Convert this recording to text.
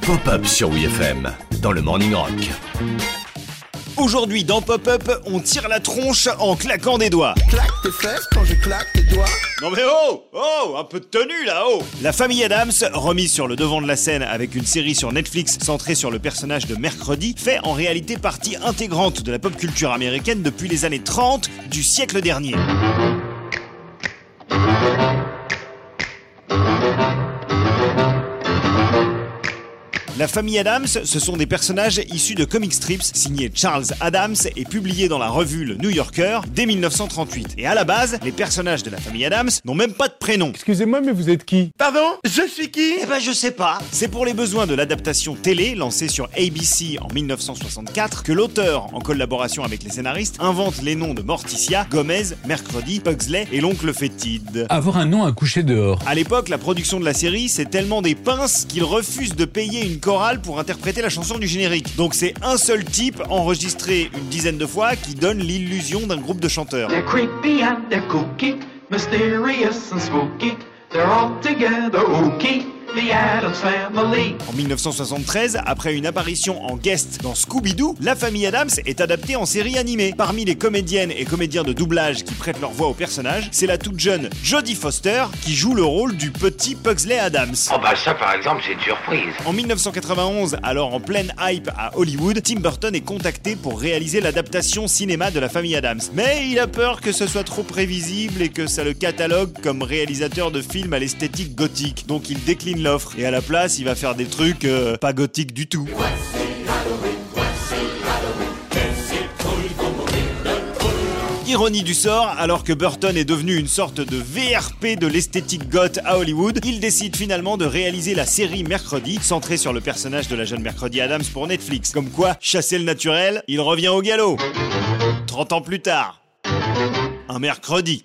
Pop-up sur WFM dans le Morning Rock. Aujourd'hui dans Pop-up, on tire la tronche en claquant des doigts. Claque tes fesses quand je claque tes doigts. Non mais oh Oh Un peu de tenue là, oh La famille Adams, remise sur le devant de la scène avec une série sur Netflix centrée sur le personnage de Mercredi, fait en réalité partie intégrante de la pop culture américaine depuis les années 30 du siècle dernier. La famille Adams, ce sont des personnages issus de comic strips signés Charles Adams et publiés dans la revue Le New Yorker dès 1938. Et à la base, les personnages de la famille Adams n'ont même pas de prénom. Excusez-moi, mais vous êtes qui? Pardon? Je suis qui? Eh ben je sais pas. C'est pour les besoins de l'adaptation télé lancée sur ABC en 1964 que l'auteur, en collaboration avec les scénaristes, invente les noms de Morticia, Gomez, Mercredi, Pugsley et l'oncle Fétide. Avoir un nom à coucher dehors. À l'époque, la production de la série, c'est tellement des pinces qu'ils refusent de payer une pour interpréter la chanson du générique. Donc c'est un seul type, enregistré une dizaine de fois, qui donne l'illusion d'un groupe de chanteurs. The Adams Family. En 1973, après une apparition en guest dans Scooby-Doo, la famille Adams est adaptée en série animée. Parmi les comédiennes et comédiens de doublage qui prêtent leur voix au personnage, c'est la toute jeune Jodie Foster qui joue le rôle du petit Pugsley Adams. Oh bah ça par exemple c'est une surprise. En 1991, alors en pleine hype à Hollywood, Tim Burton est contacté pour réaliser l'adaptation cinéma de la famille Adams. Mais il a peur que ce soit trop prévisible et que ça le catalogue comme réalisateur de films à l'esthétique gothique. Donc il décline l'offre et à la place, il va faire des trucs euh, pas gothiques du tout. Ironie du sort, alors que Burton est devenu une sorte de VRP de l'esthétique goth à Hollywood, il décide finalement de réaliser la série Mercredi, centrée sur le personnage de la jeune Mercredi Adams pour Netflix. Comme quoi, chasser le naturel, il revient au galop. 30 ans plus tard. Un mercredi.